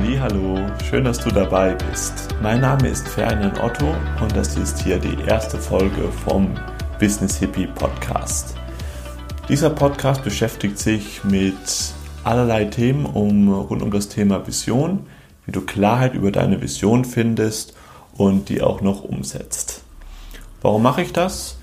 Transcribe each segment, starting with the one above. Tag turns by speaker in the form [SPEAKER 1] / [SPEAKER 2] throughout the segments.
[SPEAKER 1] Hallo, schön, dass du dabei bist. Mein Name ist Ferdinand Otto und das ist hier die erste Folge vom Business Hippie Podcast. Dieser Podcast beschäftigt sich mit allerlei Themen um, rund um das Thema Vision, wie du Klarheit über deine Vision findest und die auch noch umsetzt. Warum mache ich das?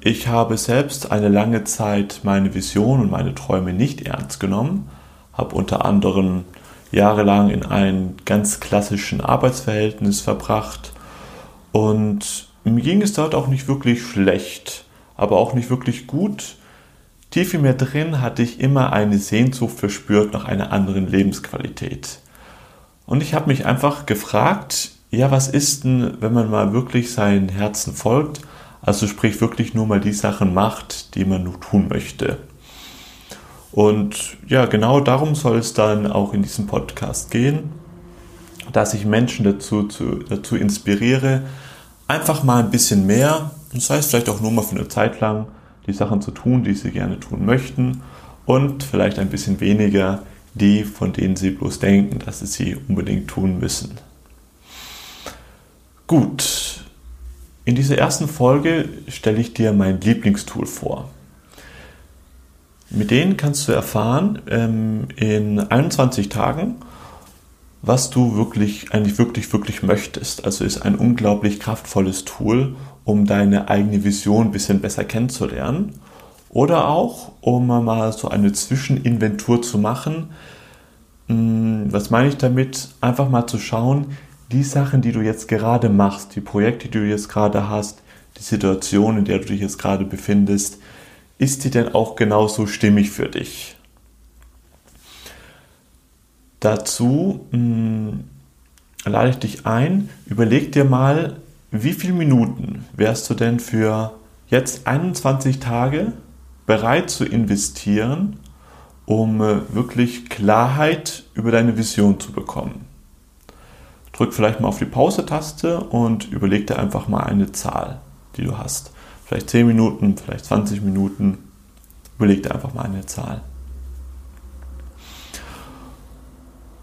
[SPEAKER 1] Ich habe selbst eine lange Zeit meine Vision und meine Träume nicht ernst genommen, habe unter anderem jahrelang in einem ganz klassischen Arbeitsverhältnis verbracht und mir ging es dort auch nicht wirklich schlecht, aber auch nicht wirklich gut. Tief in mir drin hatte ich immer eine Sehnsucht verspürt nach einer anderen Lebensqualität. Und ich habe mich einfach gefragt, ja, was ist denn, wenn man mal wirklich seinen Herzen folgt, also sprich wirklich nur mal die Sachen macht, die man nur tun möchte. Und ja, genau darum soll es dann auch in diesem Podcast gehen, dass ich Menschen dazu, zu, dazu inspiriere, einfach mal ein bisschen mehr, und sei es vielleicht auch nur mal für eine Zeit lang, die Sachen zu tun, die sie gerne tun möchten und vielleicht ein bisschen weniger die, von denen sie bloß denken, dass sie sie unbedingt tun müssen. Gut, in dieser ersten Folge stelle ich dir mein Lieblingstool vor. Mit denen kannst du erfahren ähm, in 21 Tagen, was du wirklich, eigentlich wirklich, wirklich möchtest. Also ist ein unglaublich kraftvolles Tool, um deine eigene Vision ein bisschen besser kennenzulernen. Oder auch, um mal so eine Zwischeninventur zu machen. Hm, was meine ich damit? Einfach mal zu schauen, die Sachen, die du jetzt gerade machst, die Projekte, die du jetzt gerade hast, die Situation, in der du dich jetzt gerade befindest, ist die denn auch genauso stimmig für dich? Dazu mh, hm, lade ich dich ein, überleg dir mal, wie viele Minuten wärst du denn für jetzt 21 Tage bereit zu investieren, um äh, wirklich Klarheit über deine Vision zu bekommen? Drück vielleicht mal auf die Pause-Taste und überleg dir einfach mal eine Zahl, die du hast vielleicht 10 Minuten, vielleicht 20 Minuten. Überleg dir einfach mal eine Zahl.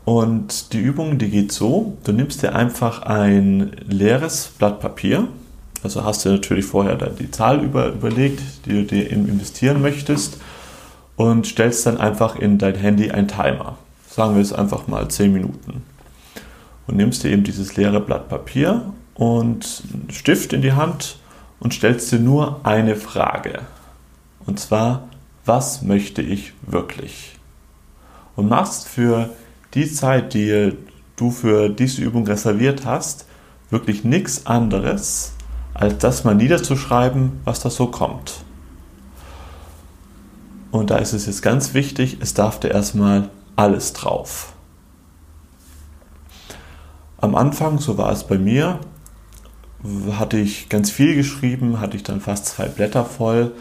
[SPEAKER 1] Und die Übung, die geht so, du nimmst dir einfach ein leeres Blatt Papier, also hast du natürlich vorher die Zahl über, überlegt, die du dir investieren möchtest und stellst dann einfach in dein Handy einen Timer. Sagen wir es einfach mal 10 Minuten. Und nimmst dir eben dieses leere Blatt Papier und einen Stift in die Hand und stellst dir nur eine Frage. Und zwar, was möchte ich wirklich? Und machst für die Zeit, die du für diese Übung reserviert hast, wirklich nichts anderes, als das mal niederzuschreiben, was da so kommt. Und da ist es jetzt ganz wichtig, es darf da erstmal alles drauf. Am Anfang, so war es bei mir, hatte ich ganz viel geschrieben, hatte ich dann fast zwei Blätter voll.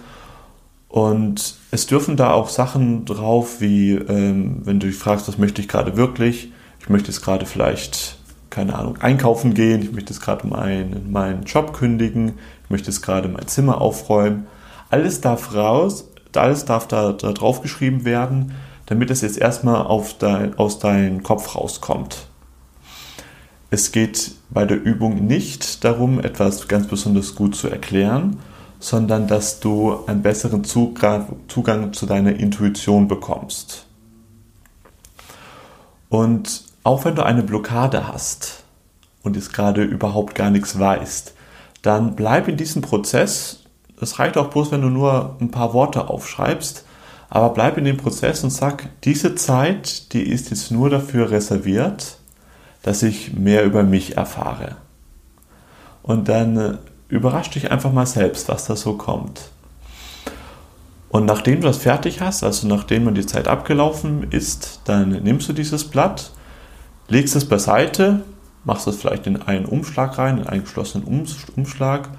[SPEAKER 1] Und es dürfen da auch Sachen drauf, wie ähm, wenn du dich fragst, was möchte ich gerade wirklich? Ich möchte jetzt gerade vielleicht, keine Ahnung, einkaufen gehen, ich möchte jetzt gerade meinen, meinen Job kündigen, ich möchte jetzt gerade mein Zimmer aufräumen. Alles darf raus, alles darf da, da drauf geschrieben werden, damit es jetzt erstmal auf dein, aus deinem Kopf rauskommt. Es geht bei der Übung nicht darum, etwas ganz besonders gut zu erklären, sondern dass du einen besseren Zugang, zu deiner Intuition bekommst. Und auch wenn du eine Blockade hast und jetzt gerade überhaupt gar nichts weißt, dann bleib in diesem Prozess. Es reicht auch bloß, wenn du nur ein paar Worte aufschreibst, aber bleib in dem Prozess und sag, diese Zeit, die ist jetzt nur dafür reserviert, dass ich mehr über mich erfahre. Und dann äh, überrasch dich einfach mal selbst, was da so kommt. Und nachdem du das fertig hast, also nachdem die Zeit abgelaufen ist, dann nimmst du dieses Blatt, legst es beiseite, machst es vielleicht in einen Umschlag rein, in einen geschlossenen Umschlag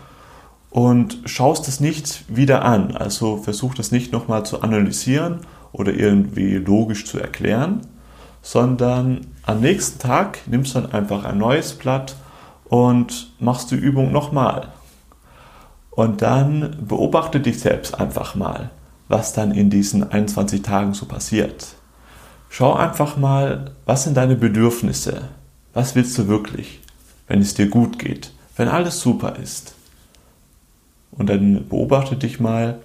[SPEAKER 1] und schaust es nicht wieder an. Also versuch das nicht nochmal zu analysieren oder irgendwie logisch zu erklären, sondern am nächsten Tag nimmst du dann einfach ein neues Blatt und machst die Übung nochmal. Und dann beobachte dich selbst einfach mal, was dann in diesen 21 Tagen so passiert. schau einfach mal, was sind deine Bedürfnisse? Was willst du wirklich, wenn es dir gut geht, wenn alles super ist? Und dann beobachte dich mal,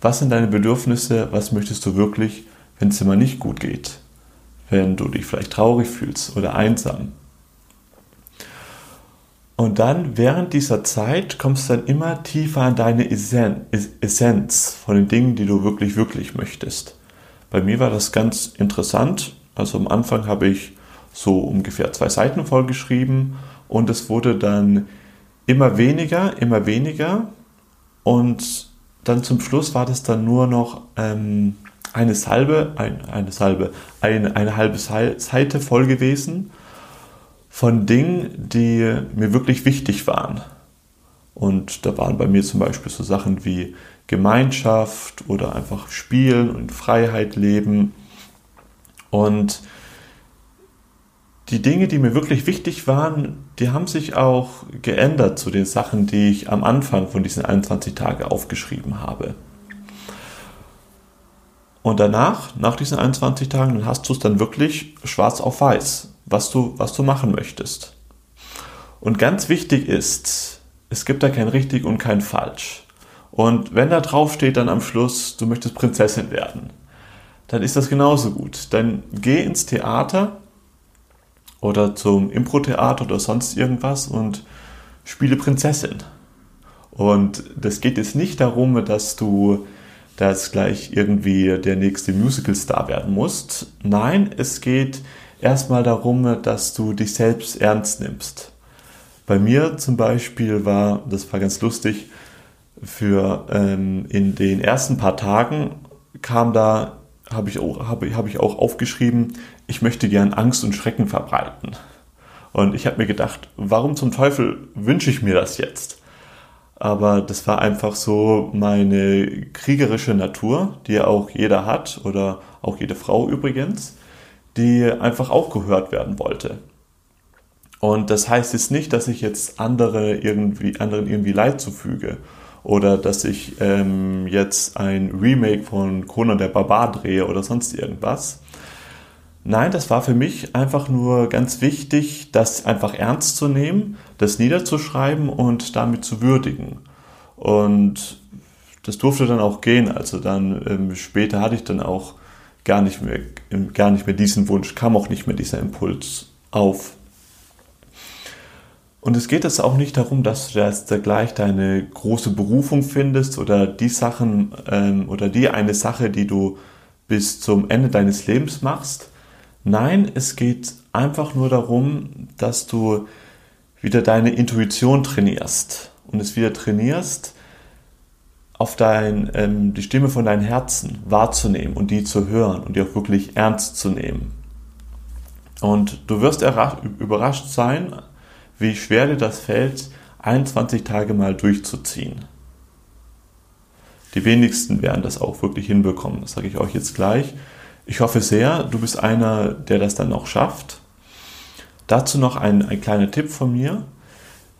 [SPEAKER 1] was sind deine Bedürfnisse, was möchtest du wirklich, wenn es dir mal nicht gut geht, wenn du dich vielleicht traurig fühlst oder einsam. Und dann während dieser Zeit kommst du dann immer tiefer an deine Essenz von den Dingen, die du wirklich, wirklich möchtest. Bei mir war das ganz interessant. Also am Anfang habe ich so ungefähr zwei Seiten vollgeschrieben und es wurde dann immer weniger, immer weniger und dann zum Schluss war das dann nur noch ähm, eine Salbe, ein, eine Salbe, ein, eine halbe Seite voll gewesen von Dingen, die mir wirklich wichtig waren. Und da waren bei mir zum Beispiel so Sachen wie Gemeinschaft oder einfach Spielen und Freiheit leben. Und die Dinge, die mir wirklich wichtig waren, die haben sich auch geändert zu den Sachen, die ich am Anfang von diesen 21 Tagen aufgeschrieben habe. Und danach, nach diesen 21 Tagen, dann hast du es dann wirklich schwarz auf weiß, was du, was du machen möchtest. Und ganz wichtig ist, es gibt da kein richtig und kein falsch. Und wenn da drauf steht dann am Schluss, du möchtest Prinzessin werden, dann ist das genauso gut. Dann geh ins Theater oder zum Impro-Theater oder sonst irgendwas und spiele Prinzessin. Und das geht jetzt nicht darum, dass du dass gleich irgendwie der nächste Musical-Star werden musst. Nein, es geht erstmal darum, dass du dich selbst ernst nimmst. Bei mir zum Beispiel war, das war ganz lustig, für ähm, in den ersten paar Tagen kam da, habe ich, auch, hab, hab ich auch aufgeschrieben, ich möchte gern Angst und Schrecken verbreiten. Und ich habe mir gedacht, warum zum Teufel wünsche ich mir das jetzt? Aber das war einfach so meine kriegerische Natur, die auch jeder hat oder auch jede Frau übrigens, die einfach auch gehört werden wollte. Und das heißt jetzt nicht, dass ich jetzt andere irgendwie, anderen irgendwie Leid zufüge oder dass ich ähm, jetzt ein Remake von Conan der Barbar drehe oder sonst irgendwas. Nein, das war für mich einfach nur ganz wichtig, das einfach ernst zu nehmen, das niederzuschreiben und damit zu würdigen. Und das durfte dann auch gehen. Also dann ähm, später hatte ich dann auch gar nicht mehr, gar nicht mehr diesen Wunsch, kam auch nicht mehr dieser Impuls auf. Und es geht jetzt auch nicht darum, dass du jetzt gleich deine große Berufung findest oder die Sachen ähm, oder die eine Sache, die du bis zum Ende deines Lebens machst. Nein, es geht einfach nur darum, dass du wieder deine Intuition trainierst und es wieder trainierst, auf dein, ähm, die Stimme von deinem Herzen wahrzunehmen und die zu hören und die auch wirklich ernst zu nehmen. Und du wirst überrascht sein, wie schwer dir das fällt, 21 Tage mal durchzuziehen. Die wenigsten werden das auch wirklich hinbekommen, das sage ich euch jetzt gleich. Ich hoffe sehr, du bist einer, der das dann auch schafft. Dazu noch ein, ein kleiner Tipp von mir.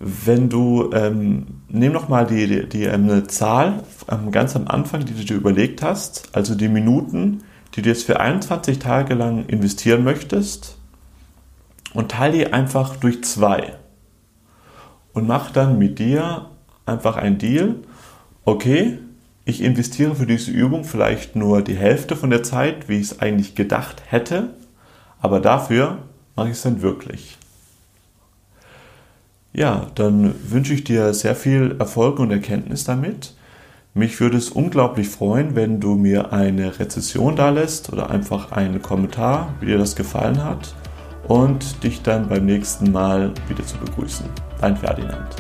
[SPEAKER 1] Wenn du, ähm, nimm noch mal die, die, die ähm, Zahl ähm, ganz am Anfang, die du dir überlegt hast, also die Minuten, die du jetzt für 21 Tage lang investieren möchtest und teile die einfach durch zwei und mach dann mit dir einfach ein Deal. Okay, ich investiere für diese Übung vielleicht nur die Hälfte von der Zeit, wie ich es eigentlich gedacht hätte, aber dafür mache ich es dann wirklich. Ja, dann wünsche ich dir sehr viel Erfolg und Erkenntnis damit. Mich würde es unglaublich freuen, wenn du mir eine Rezession da lässt oder einfach einen Kommentar, wie dir das gefallen hat und dich dann beim nächsten Mal wieder zu begrüßen. Dein Ferdinand.